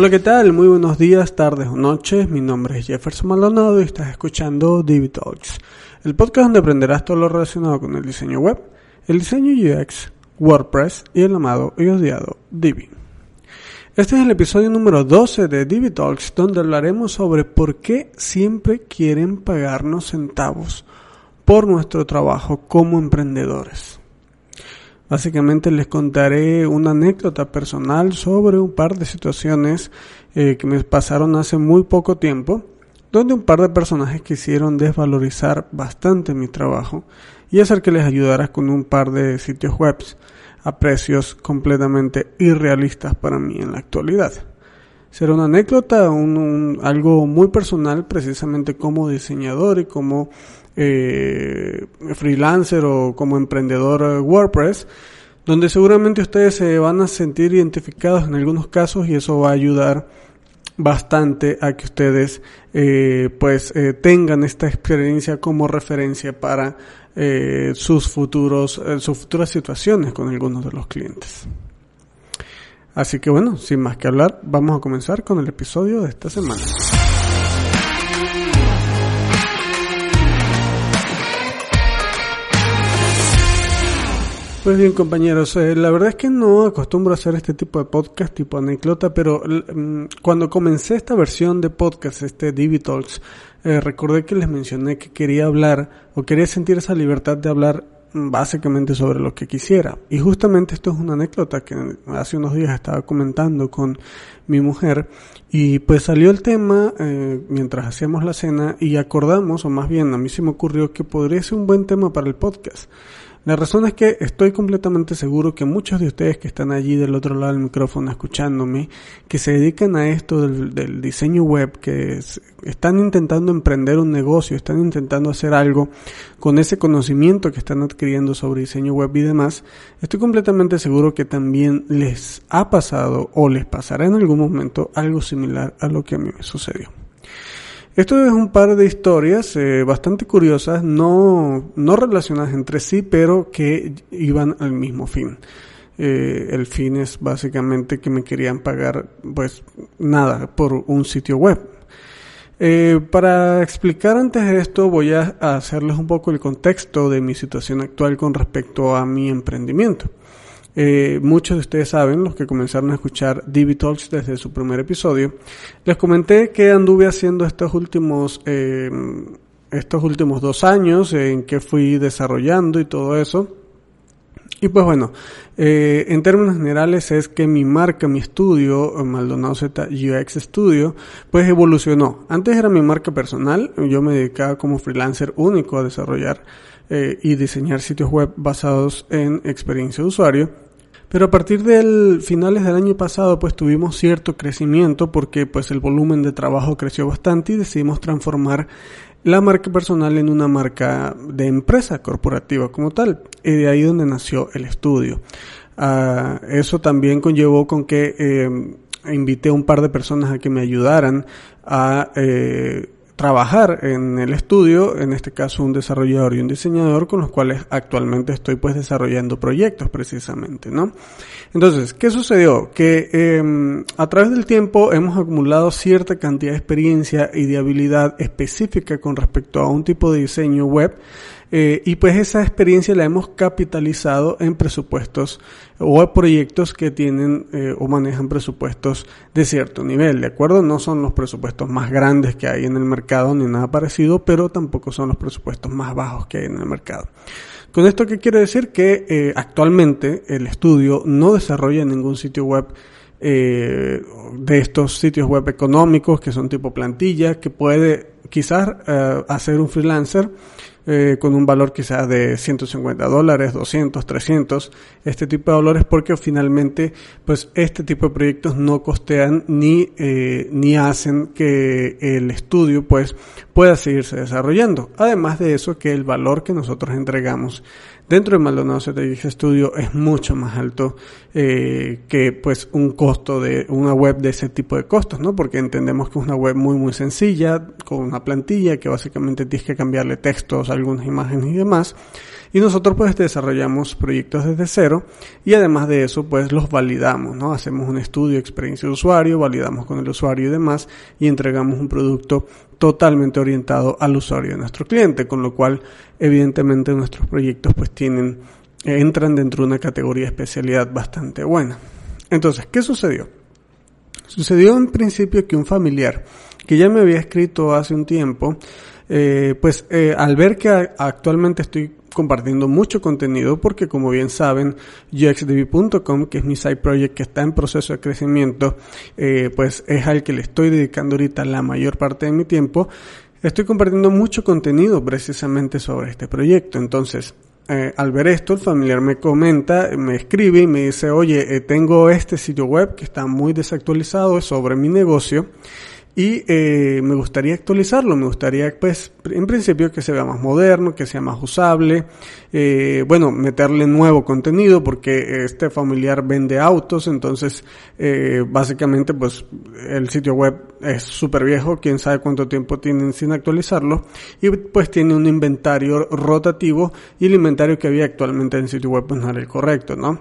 Hola, ¿qué tal? Muy buenos días, tardes o noches. Mi nombre es Jefferson Maldonado y estás escuchando Divi Talks, el podcast donde aprenderás todo lo relacionado con el diseño web, el diseño UX, WordPress y el amado y odiado Divi. Este es el episodio número 12 de Divi Talks, donde hablaremos sobre por qué siempre quieren pagarnos centavos por nuestro trabajo como emprendedores. Básicamente les contaré una anécdota personal sobre un par de situaciones eh, que me pasaron hace muy poco tiempo, donde un par de personajes quisieron desvalorizar bastante mi trabajo y hacer que les ayudara con un par de sitios web a precios completamente irrealistas para mí en la actualidad. Será una anécdota, un, algo muy personal precisamente como diseñador y como eh, freelancer o como emprendedor eh, WordPress, donde seguramente ustedes se van a sentir identificados en algunos casos y eso va a ayudar bastante a que ustedes eh, pues tengan esta experiencia como referencia para sus futuros sus futuras situaciones con algunos de los clientes. Así que bueno, sin más que hablar, vamos a comenzar con el episodio de esta semana. Pues bien compañeros, eh, la verdad es que no acostumbro a hacer este tipo de podcast tipo anécdota, pero mm, cuando comencé esta versión de podcast, este Divi Talks, eh, recordé que les mencioné que quería hablar o quería sentir esa libertad de hablar básicamente sobre lo que quisiera. Y justamente esto es una anécdota que hace unos días estaba comentando con mi mujer y pues salió el tema eh, mientras hacíamos la cena y acordamos, o más bien a mí se me ocurrió que podría ser un buen tema para el podcast. La razón es que estoy completamente seguro que muchos de ustedes que están allí del otro lado del micrófono escuchándome, que se dedican a esto del, diseño web, que están intentando emprender un negocio, están intentando hacer algo con ese conocimiento que están adquiriendo sobre diseño web y demás, estoy completamente seguro que también les ha pasado o les pasará en algún momento algo similar a lo que a mí me sucedió. Esto es un par de historias eh, bastante curiosas, no, no relacionadas entre sí, pero que iban al mismo fin. Eh, el fin es básicamente que me querían pagar, pues nada, por un sitio web. Eh, para explicar antes esto voy a hacerles un poco el contexto de mi situación actual con respecto a mi emprendimiento. Eh, muchos de ustedes saben, los que comenzaron a escuchar Divi Talks desde su primer episodio, les comenté que anduve haciendo estos últimos, eh, estos últimos dos años en que fui desarrollando y todo eso. Y pues bueno, eh, en términos generales es que mi marca, mi estudio, Maldonado Z UX Studio, pues evolucionó. Antes era mi marca personal, yo me dedicaba como freelancer único a desarrollar eh, y diseñar sitios web basados en experiencia de usuario. Pero a partir del finales del año pasado pues tuvimos cierto crecimiento porque pues el volumen de trabajo creció bastante y decidimos transformar la marca personal en una marca de empresa corporativa como tal. Y de ahí donde nació el estudio. Uh, eso también conllevó con que eh, invité a un par de personas a que me ayudaran a eh, trabajar en el estudio, en este caso un desarrollador y un diseñador con los cuales actualmente estoy pues desarrollando proyectos precisamente, ¿no? Entonces, ¿qué sucedió? Que eh, a través del tiempo hemos acumulado cierta cantidad de experiencia y de habilidad específica con respecto a un tipo de diseño web eh, y pues esa experiencia la hemos capitalizado en presupuestos o proyectos que tienen eh, o manejan presupuestos de cierto nivel, ¿de acuerdo? No son los presupuestos más grandes que hay en el mercado ni nada parecido, pero tampoco son los presupuestos más bajos que hay en el mercado. Con esto qué quiere decir que eh, actualmente el estudio no desarrolla ningún sitio web de estos sitios web económicos que son tipo plantilla que puede quizás hacer un freelancer eh, con un valor quizás de 150 dólares, 200, 300, este tipo de valores porque finalmente pues este tipo de proyectos no costean ni, eh, ni hacen que el estudio pues pueda seguirse desarrollando. Además de eso que el valor que nosotros entregamos dentro de Maldonado Strategic Studio es mucho más alto eh, que pues un costo de una web de ese tipo de costos, ¿no? Porque entendemos que es una web muy muy sencilla, con una plantilla que básicamente tienes que cambiarle textos, algunas imágenes y demás. Y nosotros pues desarrollamos proyectos desde cero y además de eso pues los validamos, ¿no? Hacemos un estudio experiencia de usuario, validamos con el usuario y demás y entregamos un producto totalmente orientado al usuario de nuestro cliente, con lo cual evidentemente nuestros proyectos pues tienen entran dentro de una categoría de especialidad bastante buena. Entonces, ¿qué sucedió? Sucedió en principio que un familiar que ya me había escrito hace un tiempo, eh, pues eh, al ver que actualmente estoy compartiendo mucho contenido porque como bien saben UXDB.com que es mi side project que está en proceso de crecimiento eh, pues es al que le estoy dedicando ahorita la mayor parte de mi tiempo estoy compartiendo mucho contenido precisamente sobre este proyecto. Entonces eh, al ver esto, el familiar me comenta, me escribe y me dice, oye, eh, tengo este sitio web que está muy desactualizado, es sobre mi negocio y eh, me gustaría actualizarlo, me gustaría pues en principio que se vea más moderno, que sea más usable, eh, bueno, meterle nuevo contenido porque este familiar vende autos, entonces eh, básicamente pues el sitio web es súper viejo, quién sabe cuánto tiempo tienen sin actualizarlo y pues tiene un inventario rotativo y el inventario que había actualmente en el sitio web pues no era el correcto, ¿no?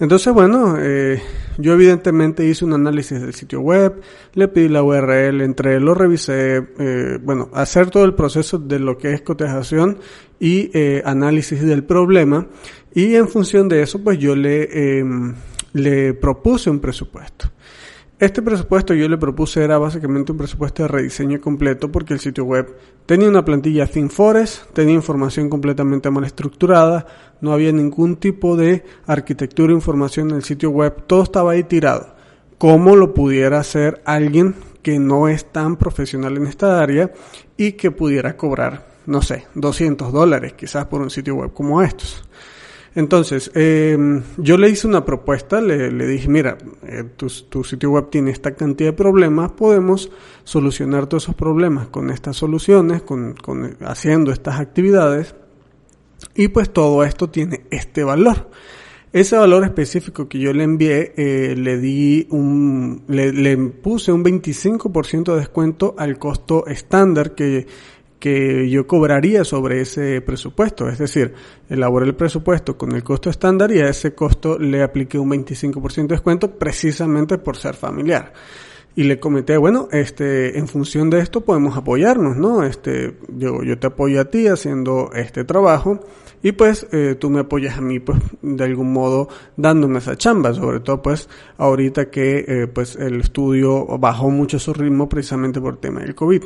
Entonces bueno, eh, yo evidentemente hice un análisis del sitio web, le pedí la URL, entré, lo revisé, eh, bueno, hacer todo el proceso de lo que es cotejación y eh, análisis del problema y en función de eso pues yo le, em, le propuse un presupuesto. Este presupuesto yo le propuse era básicamente un presupuesto de rediseño completo porque el sitio web tenía una plantilla ThemeForest, tenía información completamente mal estructurada, no había ningún tipo de arquitectura e información en el sitio web, todo estaba ahí tirado. ¿Cómo lo pudiera hacer alguien que no es tan profesional en esta área y que pudiera cobrar, no sé, 200 dólares quizás por un sitio web como estos? Entonces, eh, yo le hice una propuesta, le, dije, mira, eh, tu, sitio web tiene esta cantidad de problemas, podemos solucionar todos esos problemas con estas soluciones, con, con, haciendo estas actividades, y pues todo esto tiene este valor. Ese valor específico que yo le envié, eh, le di un, le, le puse un 25% de descuento al costo estándar que que yo cobraría sobre ese presupuesto. Es decir, elaboré el presupuesto con el costo estándar y a ese costo le apliqué un 25% de descuento precisamente por ser familiar. Y le comenté, bueno, este, en función de esto podemos apoyarnos, ¿no? Este, yo, yo te apoyo a ti haciendo este trabajo y pues eh, tú me apoyas a mí, pues, de algún modo dándome esa chamba, sobre todo pues ahorita que eh, pues el estudio bajó mucho su ritmo precisamente por el tema del COVID.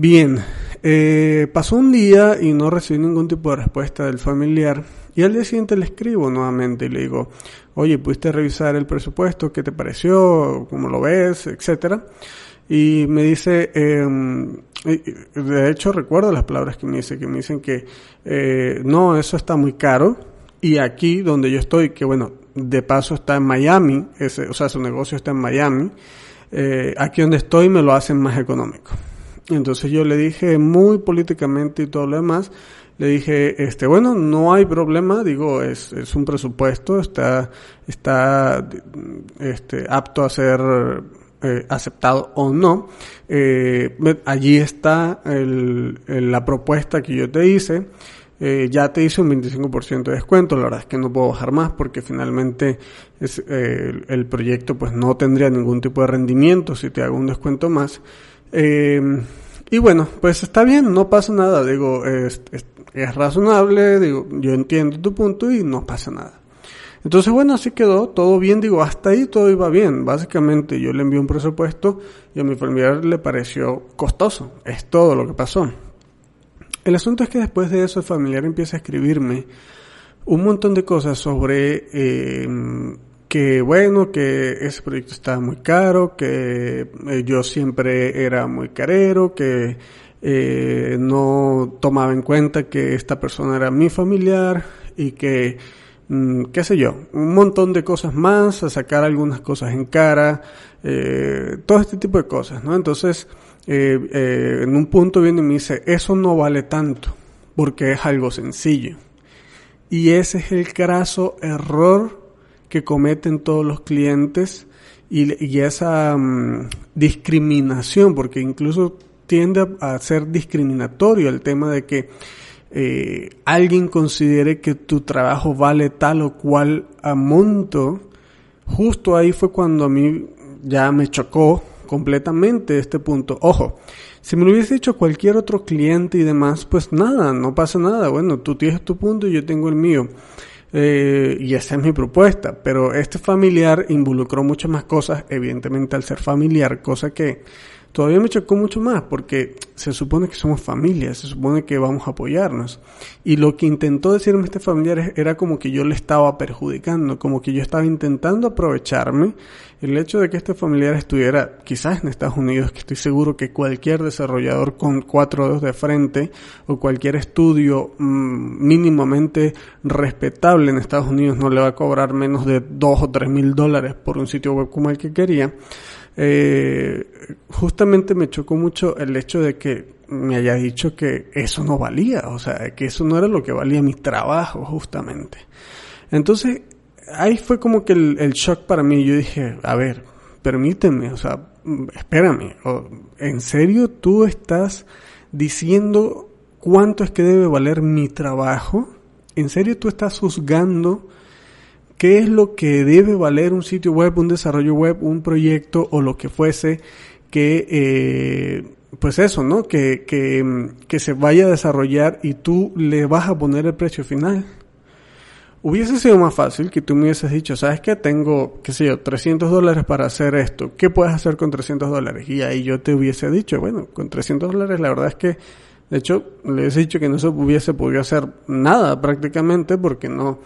Bien, eh, pasó un día y no recibí ningún tipo de respuesta del familiar y al día siguiente le escribo nuevamente y le digo, oye, ¿pudiste revisar el presupuesto? ¿Qué te pareció? ¿Cómo lo ves? Etcétera. Y me dice, eh, de hecho recuerdo las palabras que me dice, que me dicen que eh, no, eso está muy caro y aquí donde yo estoy, que bueno, de paso está en Miami, ese, o sea, su negocio está en Miami, eh, aquí donde estoy me lo hacen más económico. Entonces yo le dije muy políticamente y todo lo demás, le dije, este, bueno, no hay problema, digo, es, es un presupuesto, está, está, este, apto a ser eh, aceptado o no. Eh, allí está el, la propuesta que yo te hice. Eh, ya te hice un 25% de descuento, la verdad es que no puedo bajar más porque finalmente es, eh, el proyecto pues no tendría ningún tipo de rendimiento si te hago un descuento más. Eh, y bueno, pues está bien, no pasa nada, digo, es, es, es, razonable, digo, yo entiendo tu punto y no pasa nada. Entonces, bueno, así quedó, todo bien, digo, hasta ahí todo iba bien. Básicamente yo le envié un presupuesto y a mi familiar le pareció costoso, es todo lo que pasó. El asunto es que después de eso el familiar empieza a escribirme un montón de cosas sobre eh, que bueno, que ese proyecto estaba muy caro, que eh, yo siempre era muy carero, que eh, no tomaba en cuenta que esta persona era mi familiar y que, mm, qué sé yo, un montón de cosas más, a sacar algunas cosas en cara, eh, todo este tipo de cosas, ¿no? Entonces, eh, eh, en un punto viene y me dice, eso no vale tanto, porque es algo sencillo. Y ese es el craso error que cometen todos los clientes y, y esa um, discriminación, porque incluso tiende a, ser discriminatorio el tema de que eh, alguien considere que tu trabajo vale tal o cual a monto, justo ahí fue cuando a mí ya me chocó completamente este punto. Ojo, si me lo hubiese dicho cualquier otro cliente y demás, pues nada, no pasa nada. Bueno, tú tienes tu punto y yo tengo el mío. Eh, y esa es mi propuesta. Pero este familiar involucró muchas más cosas, evidentemente al ser familiar, cosa que todavía me chocó mucho más porque se supone que somos familia, se supone que vamos a apoyarnos. Y lo que intentó decirme este familiar era como que yo le estaba perjudicando, como que yo estaba intentando aprovecharme. El hecho de que este familiar estuviera quizás en Estados Unidos, que estoy seguro que cualquier desarrollador con cuatro dedos de frente o cualquier estudio mm, mínimamente respetable en Estados Unidos no le va a cobrar menos de dos o tres mil dólares por un sitio web como el que quería eh, justamente me chocó mucho el hecho de que me haya dicho que eso no valía, o sea, que eso no era lo que valía mi trabajo, justamente. Entonces, ahí fue como que el, shock para mí. Yo dije, a ver, permíteme, o sea, espérame, ¿en serio tú estás diciendo cuánto es que debe valer mi trabajo? ¿En serio tú estás juzgando qué es lo que debe valer un sitio web, un desarrollo web, un proyecto o lo que fuese que, eh, pues eso, ¿no? Que, que, se vaya a desarrollar y tú le vas a poner el precio final. Hubiese sido más fácil que tú me hubieses dicho, ¿sabes qué? Tengo, qué sé yo, 300 dólares para hacer esto. ¿Qué puedes hacer con 300 dólares? Y ahí yo te hubiese dicho, bueno, con 300 dólares la verdad es que, de hecho, le hubiese dicho que no se hubiese podido hacer nada prácticamente porque no,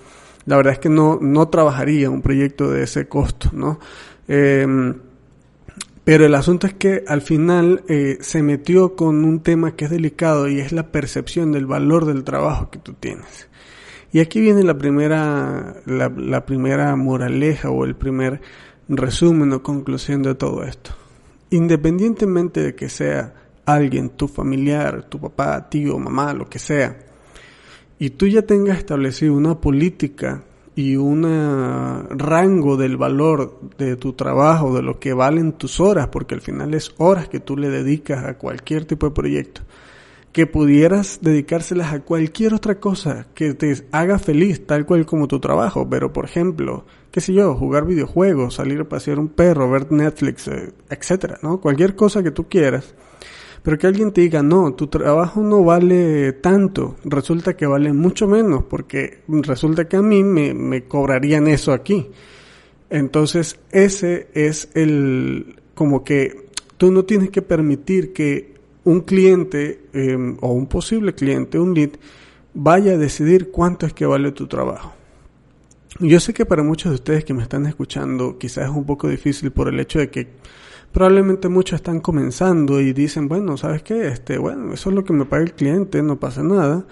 la verdad es que no, no trabajaría un proyecto de ese costo, ¿no? Em, pero el asunto es que al final eh, se metió con un tema que es delicado y es la percepción del valor del trabajo que tú tienes. Y aquí viene la primera, la, primera moraleja o el primer resumen o conclusión de todo esto. Independientemente de que sea alguien, tu familiar, tu papá, tío, mamá, lo que sea, y tú ya tengas establecido una política y un rango del valor de tu trabajo, de lo que valen tus horas, porque al final es horas que tú le dedicas a cualquier tipo de proyecto, que pudieras dedicárselas a cualquier otra cosa que te haga feliz, tal cual como tu trabajo, pero por ejemplo, qué sé yo, jugar videojuegos, salir a pasear un perro, ver Netflix, eh, etcétera, ¿no? Cualquier cosa que tú quieras pero que alguien te diga, no, tu trabajo no vale tanto, resulta que vale mucho menos, porque resulta que a mí me, me cobrarían eso aquí. Entonces, ese es el, como que tú no tienes que permitir que un cliente em, o un posible cliente, un lead, vaya a decidir cuánto es que vale tu trabajo. Yo sé que para muchos de ustedes que me están escuchando quizás es un poco difícil por el hecho de que probablemente muchos están comenzando y dicen, bueno, ¿sabes qué? Este, bueno, eso es lo que me paga el cliente, no pasa nada.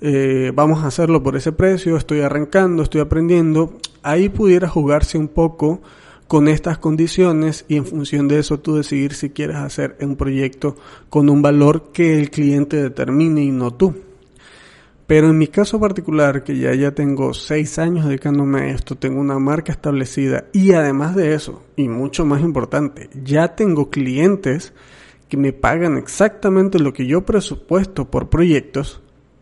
Eh, vamos a hacerlo por ese precio, estoy arrancando, estoy aprendiendo. Ahí pudiera jugarse un poco con estas condiciones y en función de eso tú decidir si quieres hacer un proyecto con un valor que el cliente determine y no tú. Pero en mi caso particular, que ya ya tengo seis años dedicándome a esto, tengo una marca establecida y además de eso, y mucho más importante, ya tengo clientes que me pagan exactamente lo que yo presupuesto por proyectos,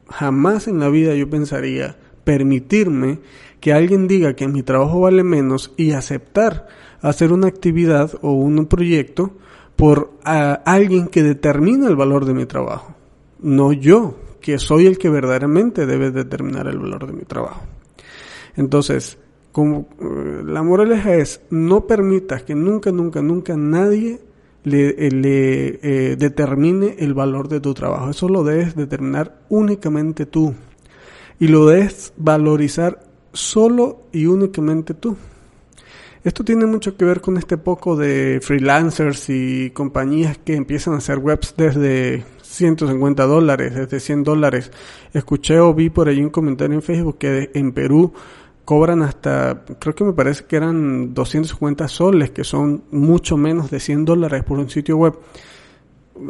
jamás en la vida yo pensaría permitirme que alguien diga que mi trabajo vale menos y aceptar hacer una actividad o un proyecto por alguien que determina el valor de mi trabajo, no yo que soy el que verdaderamente debe determinar el valor de mi trabajo. Entonces, como, eh, la moraleja es, no permitas que nunca, nunca, nunca nadie le, eh, le eh, determine el valor de tu trabajo. Eso lo debes determinar únicamente tú. Y lo debes valorizar solo y únicamente tú. Esto tiene mucho que ver con este poco de freelancers y compañías que empiezan a hacer webs desde 150 dólares, desde 100 dólares. Escuché o vi por ahí un comentario en Facebook que en Perú cobran hasta, creo que me parece que eran 250 soles, que son mucho menos de 100 dólares por un sitio web.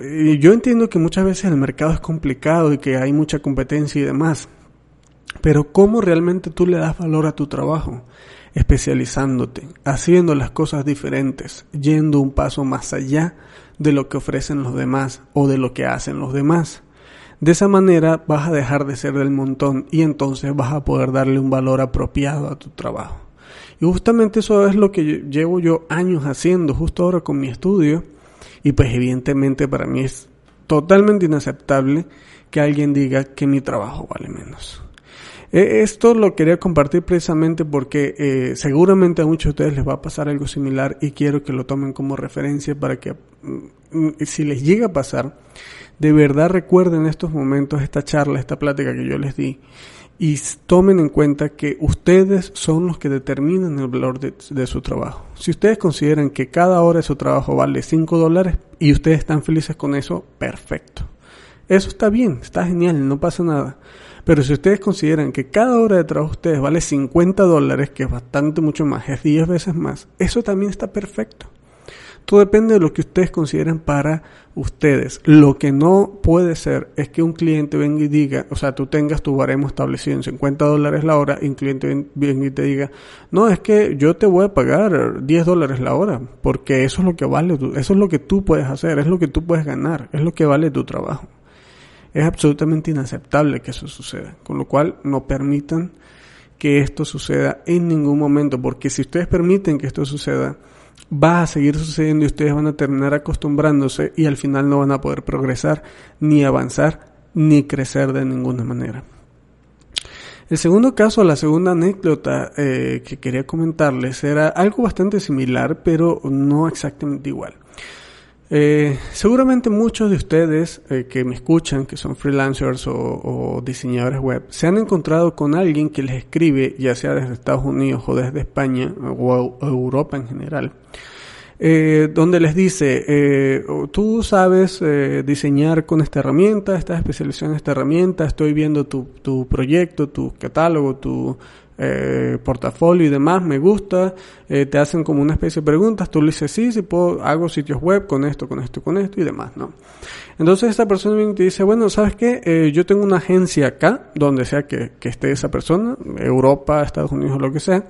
Y yo entiendo que muchas veces el mercado es complicado y que hay mucha competencia y demás. Pero ¿cómo realmente tú le das valor a tu trabajo? Especializándote, haciendo las cosas diferentes, yendo un paso más allá de lo que ofrecen los demás o de lo que hacen los demás. De esa manera vas a dejar de ser del montón y entonces vas a poder darle un valor apropiado a tu trabajo. Y justamente eso es lo que llevo yo años haciendo, justo ahora con mi estudio. Y pues evidentemente para mí es totalmente inaceptable que alguien diga que mi trabajo vale menos. E, esto lo quería compartir precisamente porque eh, seguramente a muchos de ustedes les va a pasar algo similar y quiero que lo tomen como referencia para que mm, si les llega a pasar, de verdad recuerden estos momentos, esta charla, esta plática que yo les di y tomen en cuenta que ustedes son los que determinan el valor de, de, su trabajo. Si ustedes consideran que cada hora de su trabajo vale 5 dólares y ustedes están felices con eso, perfecto. Eso está bien, está genial, no pasa nada. Pero si ustedes consideran que cada hora de trabajo de ustedes vale 50 dólares, que es bastante mucho más, es 10 veces más, eso también está perfecto. Todo depende de lo que ustedes consideren para ustedes. Lo que no puede ser es que un cliente venga y diga, o sea, tú tengas tu baremo establecido en 50 dólares la hora y un cliente venga y te diga, no, es que yo te voy a pagar 10 dólares la hora, porque eso es lo que vale, eso es lo que tú puedes hacer, es lo que tú puedes ganar, es lo que vale tu trabajo. Es absolutamente inaceptable que eso suceda, con lo cual no permitan que esto suceda en ningún momento, porque si ustedes permiten que esto suceda, va a seguir sucediendo y ustedes van a terminar acostumbrándose y al final no van a poder progresar, ni avanzar, ni crecer de ninguna manera. El segundo caso, la segunda anécdota eh, que quería comentarles era algo bastante similar, pero no exactamente igual. Eh, seguramente muchos de ustedes eh, que me escuchan, que son freelancers o, diseñadores web, se han encontrado con alguien que les escribe, ya sea desde Estados Unidos o desde España o, Europa en general, eh, donde les dice, tú sabes diseñar con esta herramienta, estás especializado en esta herramienta, estoy viendo tu proyecto, tu catálogo, tu eh, portafolio y demás, me gusta, eh, te hacen como una especie de preguntas, tú le dices sí, sí puedo, hago sitios web con esto, con esto, con esto y demás, ¿no? Entonces esta persona viene y te dice, bueno, ¿sabes qué? Eh, yo tengo una agencia acá, donde sea que, que esté esa persona, Europa, Estados Unidos o lo que sea,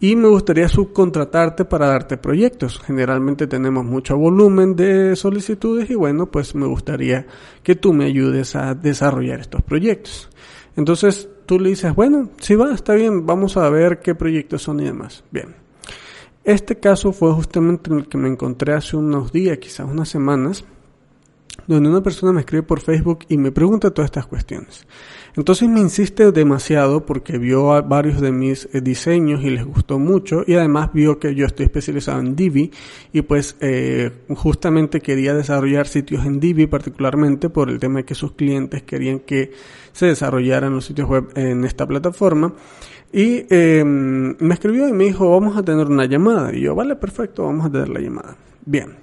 y me gustaría subcontratarte para darte proyectos. Generalmente tenemos mucho volumen de solicitudes y bueno, pues me gustaría que tú me ayudes a desarrollar estos proyectos. Entonces tú le dices, bueno, sí va, está bien, vamos a ver qué proyectos son y demás. Bien. Este caso fue justamente en el que me encontré hace unos días, quizás unas semanas, donde una persona me escribe por Facebook y me pregunta todas estas cuestiones. Entonces me insiste demasiado porque vio varios de mis eh, diseños y les gustó mucho y además vio que yo estoy especializado en Divi y pues eh, justamente quería desarrollar sitios en Divi particularmente por el tema de que sus clientes querían que se desarrollaran los sitios web en esta plataforma. Y em, me escribió y me dijo, vamos a tener una llamada. Y yo, vale, perfecto, vamos a tener la llamada. Bien.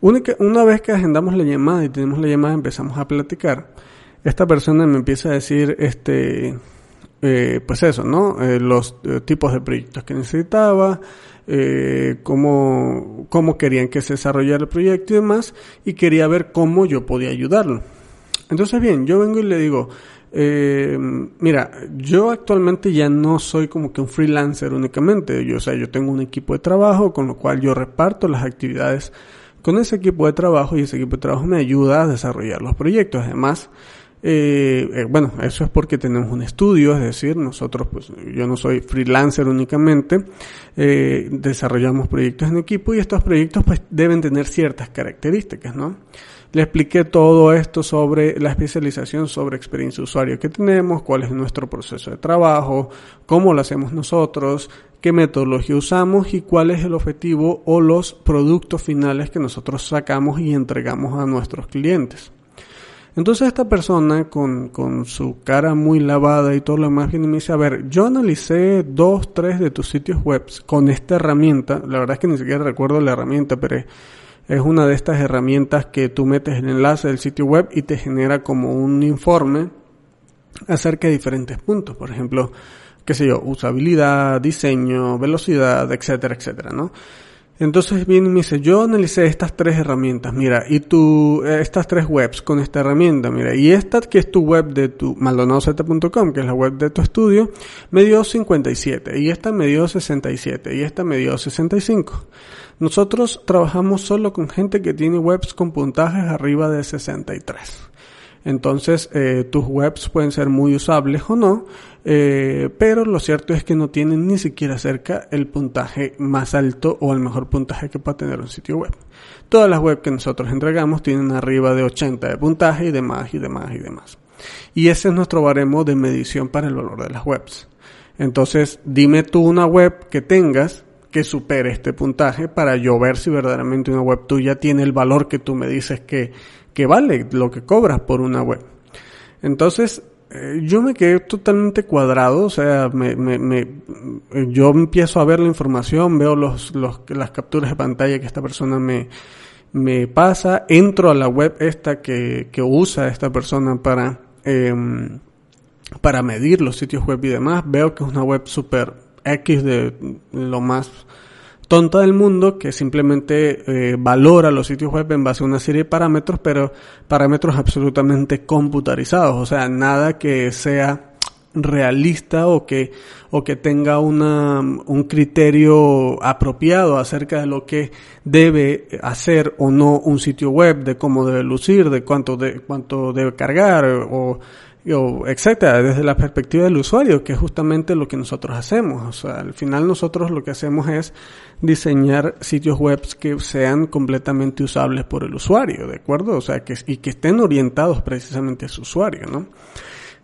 Una, vez que agendamos la llamada y tenemos la llamada, empezamos a platicar esta persona me empieza a decir, este, eh, pues eso, ¿no? Eh, los eh, tipos de proyectos que necesitaba, cómo, cómo querían que se desarrollara el proyecto y demás, y quería ver cómo yo podía ayudarlo. Entonces, bien, yo vengo y le digo, mira, yo actualmente ya no soy como que un freelancer únicamente, yo, o sea, yo tengo un equipo de trabajo con lo cual yo reparto las actividades con ese equipo de trabajo y ese equipo de trabajo me ayuda a desarrollar los proyectos. Además, eh, eh, bueno, eso es porque tenemos un estudio, es decir, nosotros, pues yo no soy freelancer únicamente, eh, desarrollamos proyectos en equipo y estos proyectos pues deben tener ciertas características, ¿no? Le expliqué todo esto sobre la especialización sobre experiencia usuario que tenemos, cuál es nuestro proceso de trabajo, cómo lo hacemos nosotros, qué metodología usamos y cuál es el objetivo o los productos finales que nosotros sacamos y entregamos a nuestros clientes. Entonces esta persona con, con, su cara muy lavada y todo lo demás viene y me dice, a ver, yo analicé dos, tres de tus sitios web con esta herramienta, la verdad es que ni siquiera recuerdo la herramienta, pero es una de estas herramientas que tú metes el enlace del sitio web y te genera como un informe acerca de diferentes puntos, por ejemplo, qué sé yo, usabilidad, diseño, velocidad, etcétera, etcétera, ¿no? Entonces viene y me dice, yo analicé estas tres herramientas, mira, y tú, eh, estas tres webs con esta herramienta, mira, y esta que es tu web de tu maldonadozeta.com, que es la web de tu estudio, me dio 57, y esta me dio 67, y esta me dio 65. Nosotros trabajamos solo con gente que tiene webs con puntajes arriba de 63. Entonces, eh, tus webs pueden ser muy usables o no, eh, pero lo cierto es que no tienen ni siquiera cerca el puntaje más alto o el mejor puntaje que pueda tener un sitio web. Todas las webs que nosotros entregamos tienen arriba de 80 de puntaje y demás y demás y demás. Y ese es nuestro baremo de medición para el valor de las webs. Entonces, dime tú una web que tengas que supere este puntaje para yo ver si verdaderamente una web tuya tiene el valor que tú me dices que, que vale, lo que cobras por una web. Entonces, eh, yo me quedé totalmente cuadrado, o sea, me, me, me, yo empiezo a ver la información, veo los, los, las capturas de pantalla que esta persona me, me pasa, entro a la web esta que, que usa esta persona para, eh, para medir los sitios web y demás, veo que es una web super X de lo más tonta del mundo que simplemente eh, valora los sitios web en base a una serie de parámetros, pero parámetros absolutamente computarizados, o sea, nada que sea realista o que o que tenga una, un criterio apropiado acerca de lo que debe hacer o no un sitio web, de cómo debe lucir, de cuánto de cuánto debe cargar o etcétera, desde la perspectiva del usuario, que es justamente lo que nosotros hacemos. O sea, al final nosotros lo que hacemos es diseñar sitios web que sean completamente usables por el usuario, ¿de acuerdo? O sea, que, y que estén orientados precisamente a su usuario, ¿no?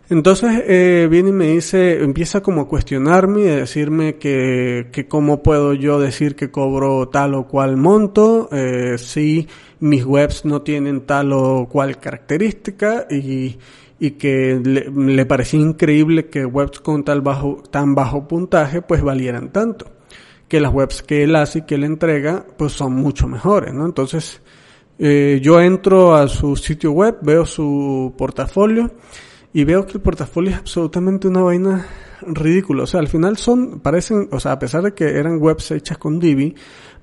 Entonces eh, viene y me dice, empieza como a cuestionarme y a decirme que, que cómo puedo yo decir que cobro tal o cual monto, eh, si mis webs no tienen tal o cual característica y, y que le, parecía increíble que webs con tal bajo, tan bajo puntaje pues valieran tanto. Que las webs que él hace y que él entrega pues son mucho mejores, ¿no? Entonces eh, yo entro a su sitio web, veo su portafolio y veo que el portafolio es absolutamente una vaina ridícula. O sea, al final son, parecen, o sea, a pesar de que eran webs hechas con Divi,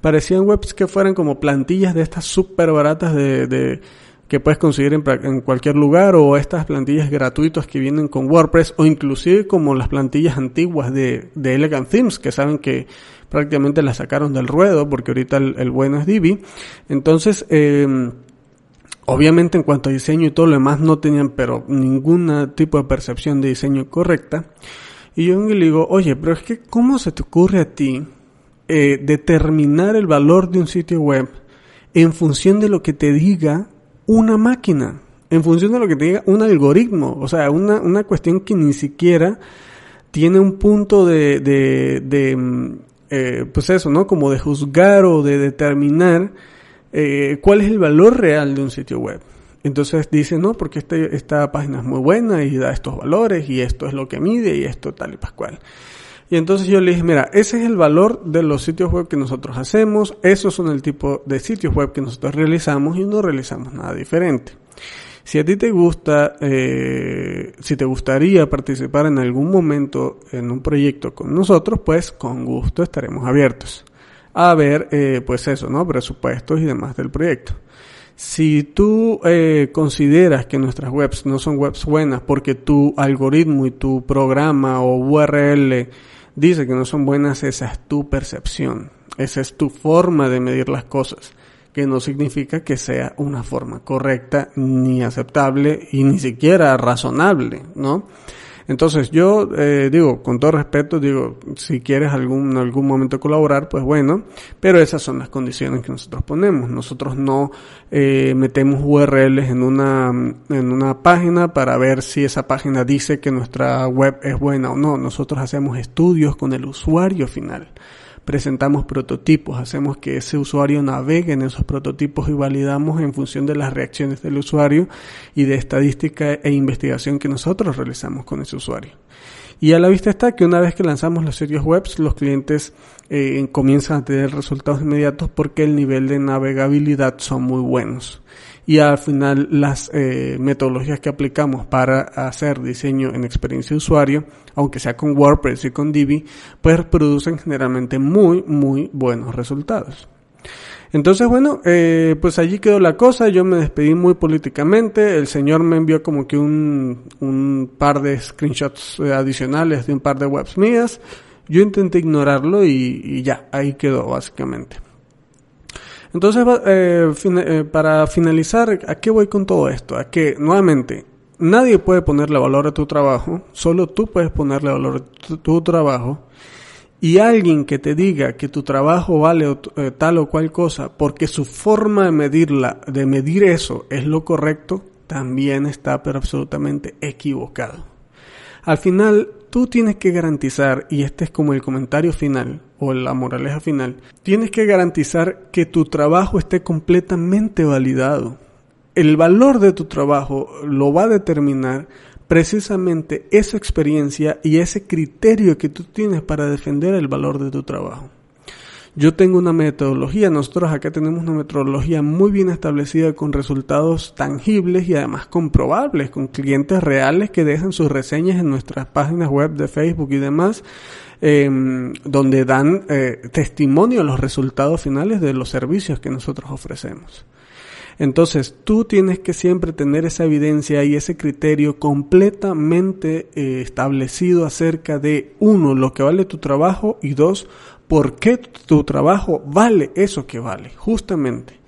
parecían webs que fueran como plantillas de estas súper baratas de, de que puedes conseguir en, cualquier lugar o estas plantillas gratuitas que vienen con WordPress o inclusive como las plantillas antiguas de, de Elegant Themes que saben que prácticamente las sacaron del ruedo porque ahorita el, bueno es Divi. Entonces, eh, obviamente en cuanto a diseño y todo lo demás no tenían pero ningún tipo de percepción de diseño correcta. Y yo le digo, oye, pero es que ¿cómo se te ocurre a ti eh, determinar el valor de un sitio web en función de lo que te diga una máquina, en función de lo que te diga un algoritmo, o sea, una, una cuestión que ni siquiera tiene un punto de, de, de mm, eh, pues eso, ¿no? Como de juzgar o de determinar eh, cuál es el valor real de un sitio web. Entonces dice, no, porque este, esta página es muy buena y da estos valores y esto es lo que mide y esto tal y pascual. Y entonces yo le dije, mira, ese es el valor de los sitios web que nosotros hacemos, esos son el tipo de sitios web que nosotros realizamos y no realizamos nada diferente. Si a ti te gusta, eh, si te gustaría participar en algún momento en un proyecto con nosotros, pues con gusto estaremos abiertos a ver, eh, pues eso, ¿no? Presupuestos y demás del proyecto. Si tú eh, consideras que nuestras webs no son webs buenas porque tu algoritmo y tu programa o URL dice que no son buenas, esa es tu percepción, esa es tu forma de medir las cosas, que no significa que sea una forma correcta, ni aceptable y ni siquiera razonable, ¿no? Entonces yo eh, digo, con todo respeto, digo, si quieres algún, algún momento colaborar, pues bueno, pero esas son las condiciones que nosotros ponemos. Nosotros no eh, metemos URLs en una, en una página para ver si esa página dice que nuestra web es buena o no. Nosotros hacemos estudios con el usuario final presentamos prototipos, hacemos que ese usuario navegue en esos prototipos y validamos en función de las reacciones del usuario y de estadística e investigación que nosotros realizamos con ese usuario. Y a la vista está que una vez que lanzamos los sitios web, los clientes eh, comienzan a tener resultados inmediatos porque el nivel de navegabilidad son muy buenos y al final las eh, metodologías que aplicamos para hacer diseño en experiencia de usuario, aunque sea con WordPress y con Divi, pues producen generalmente muy, muy buenos resultados. Entonces, bueno, eh, pues allí quedó la cosa, yo me despedí muy políticamente, el señor me envió como que un, un par de screenshots eh, adicionales de un par de webs mías, yo intenté ignorarlo y, y ya, ahí quedó básicamente. Entonces, eh, eh, para finalizar, ¿a qué voy con todo esto? A que, nuevamente, nadie puede ponerle valor a tu trabajo, solo tú puedes ponerle valor a tu, trabajo. Y alguien que te diga que tu trabajo vale eh, tal o cual cosa porque su forma de medirla, de medir eso es lo correcto, también está pero absolutamente equivocado. Al final, tú tienes que garantizar, y este es como el comentario final o la moraleja final, tienes que garantizar que tu trabajo esté completamente validado. El valor de tu trabajo lo va a determinar precisamente esa experiencia y ese criterio que tú tienes para defender el valor de tu trabajo. Yo tengo una metodología, nosotros acá tenemos una metodología muy bien establecida con resultados tangibles y además comprobables, con clientes reales que dejan sus reseñas en nuestras páginas web de Facebook y demás, em, donde dan eh, testimonio a los resultados finales de los servicios que nosotros ofrecemos. Entonces, tú tienes que siempre tener esa evidencia y ese criterio completamente eh, establecido acerca de, uno, lo que vale tu trabajo y dos, por qué tu trabajo vale eso que vale, justamente.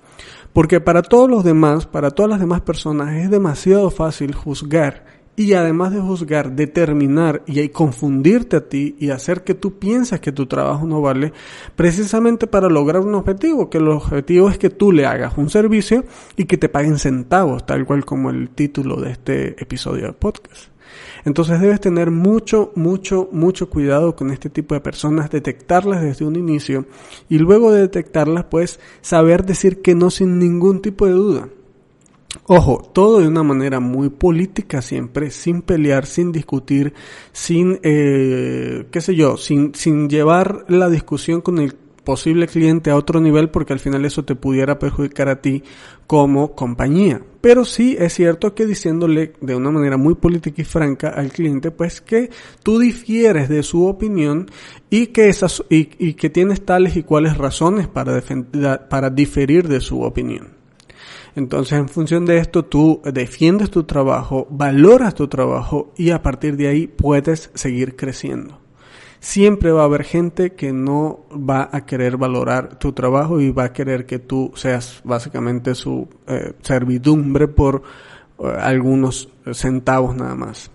Porque para todos los demás, para todas las demás personas, es demasiado fácil juzgar y además de juzgar, determinar y confundirte a ti y hacer que tú piensas que tu trabajo no vale, precisamente para lograr un objetivo, que el objetivo es que tú le hagas un servicio y que te paguen centavos, tal cual como el título de este episodio de podcast. Entonces debes tener mucho, mucho, mucho cuidado con este tipo de personas, detectarlas desde un inicio y luego de detectarlas, pues saber decir que no sin ningún tipo de duda. Ojo, todo de una manera muy política siempre, sin pelear, sin discutir, sin, eh, qué sé yo, sin, sin llevar la discusión con el posible cliente a otro nivel porque al final eso te pudiera perjudicar a ti como compañía. Pero sí es cierto que diciéndole de una manera muy política y franca al cliente pues que tú difieres de su opinión y que esas y, y que tienes tales y cuales razones para para diferir de su opinión. Entonces, en función de esto, tú defiendes tu trabajo, valoras tu trabajo y a partir de ahí puedes seguir creciendo siempre va a haber gente que no va a querer valorar tu trabajo y va a querer que tú seas básicamente su eh, servidumbre por eh, algunos centavos nada más.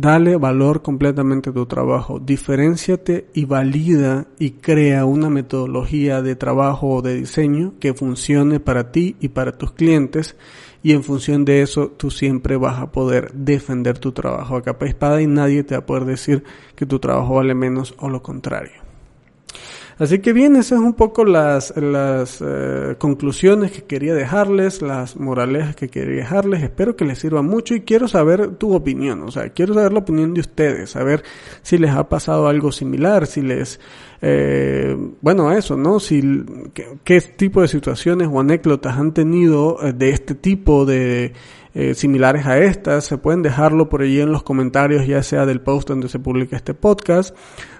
Dale valor completamente a tu trabajo, diferenciate y valida y crea una metodología de trabajo o de diseño que funcione para ti y para tus clientes y en función de eso tú siempre vas a poder defender tu trabajo a capa y espada y nadie te va a poder decir que tu trabajo vale menos o lo contrario. Así que bien, esas son un poco las, las eh, conclusiones que quería dejarles, las moralejas que quería dejarles. Espero que les sirva mucho y quiero saber tu opinión. O sea, quiero saber la opinión de ustedes, saber si les ha pasado algo similar, si les, eh, bueno, eso, ¿no? Si, qué, tipo de situaciones o anécdotas han tenido eh, de este tipo de eh, similares a estas, se pueden dejarlo por allí en los comentarios, ya sea del post donde se publica este podcast,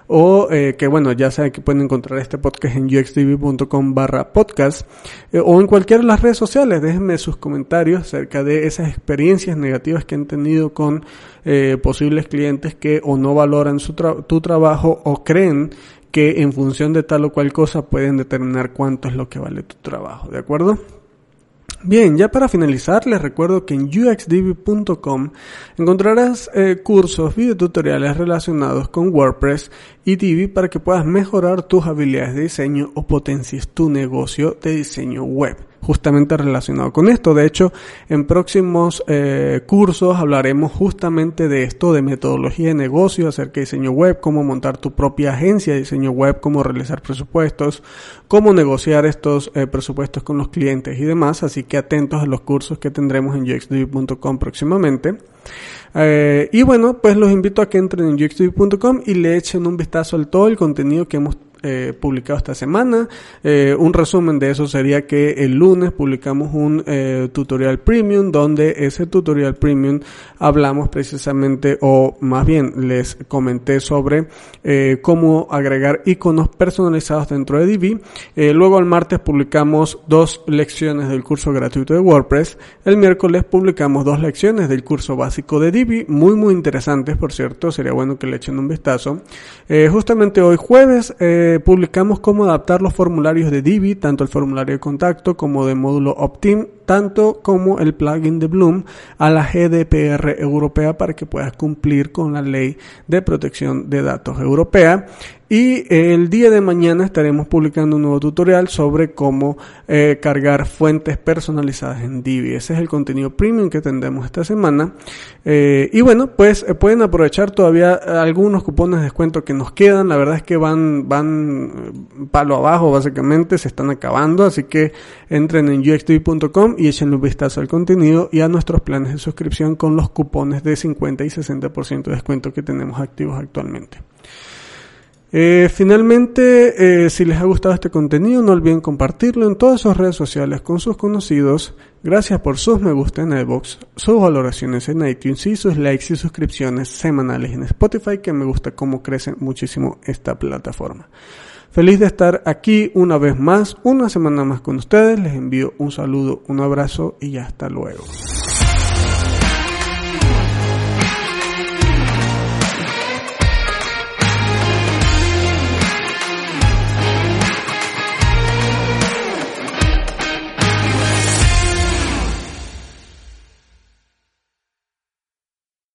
o eh, que bueno, ya saben que pueden encontrar este podcast en uxtv.com barra podcast, eh, o en cualquiera de las redes sociales, déjenme sus comentarios acerca de esas experiencias negativas que han tenido con posibles clientes que o no valoran su tu trabajo o creen que en función de tal o cual cosa pueden determinar cuánto es lo que vale tu trabajo, ¿de acuerdo? Bien, ya para finalizar, les recuerdo que en uxdb.com encontrarás eh, cursos, videotutoriales relacionados con WordPress y Divi para que puedas mejorar tus habilidades de diseño o potencies tu negocio de diseño web justamente relacionado con esto. De hecho, en próximos eh, cursos hablaremos justamente de esto, de metodología de negocio, acerca de diseño web, cómo montar tu propia agencia de diseño web, cómo realizar presupuestos, cómo negociar estos eh, presupuestos con los clientes y demás. Así que atentos a los cursos que tendremos en uxdb.com próximamente. Eh, y bueno, pues los invito a que entren en uxdb.com y le echen un vistazo al todo el contenido que hemos eh, publicado esta semana. Eh, un resumen de eso sería que el lunes publicamos un eh, tutorial premium donde ese tutorial premium hablamos precisamente o más bien les comenté sobre cómo agregar iconos personalizados dentro de Divi. luego el martes publicamos dos lecciones del curso gratuito de WordPress. El miércoles publicamos dos lecciones del curso básico de Divi, muy muy interesantes por cierto, sería bueno que le echen un vistazo. justamente hoy jueves publicamos cómo adaptar los formularios de Divi, tanto el formulario de contacto como de módulo Optim, tanto como el plugin de Bloom a la GDPR europea para que puedas cumplir con la ley de protección de datos europea y el día de mañana estaremos publicando un nuevo tutorial sobre cómo eh, cargar fuentes personalizadas en Divi. Ese es el contenido premium que tendremos esta semana. Eh, y bueno, pues eh, pueden aprovechar todavía algunos cupones de descuento que nos quedan. La verdad es que van, van palo abajo básicamente, se están acabando. Así que entren en uxtv.com y echen un vistazo al contenido y a nuestros planes de suscripción con los cupones de 50 y 60% de descuento que tenemos activos actualmente. Eh, finalmente, eh, si les ha gustado este contenido, no olviden compartirlo en todas sus redes sociales con sus conocidos. Gracias por sus me gusta en iVoox, sus valoraciones en iTunes y sus likes y suscripciones semanales en Spotify, que me gusta cómo crece muchísimo esta plataforma. Feliz de estar aquí una vez más, una semana más con ustedes. Les envío un saludo, un abrazo y hasta luego.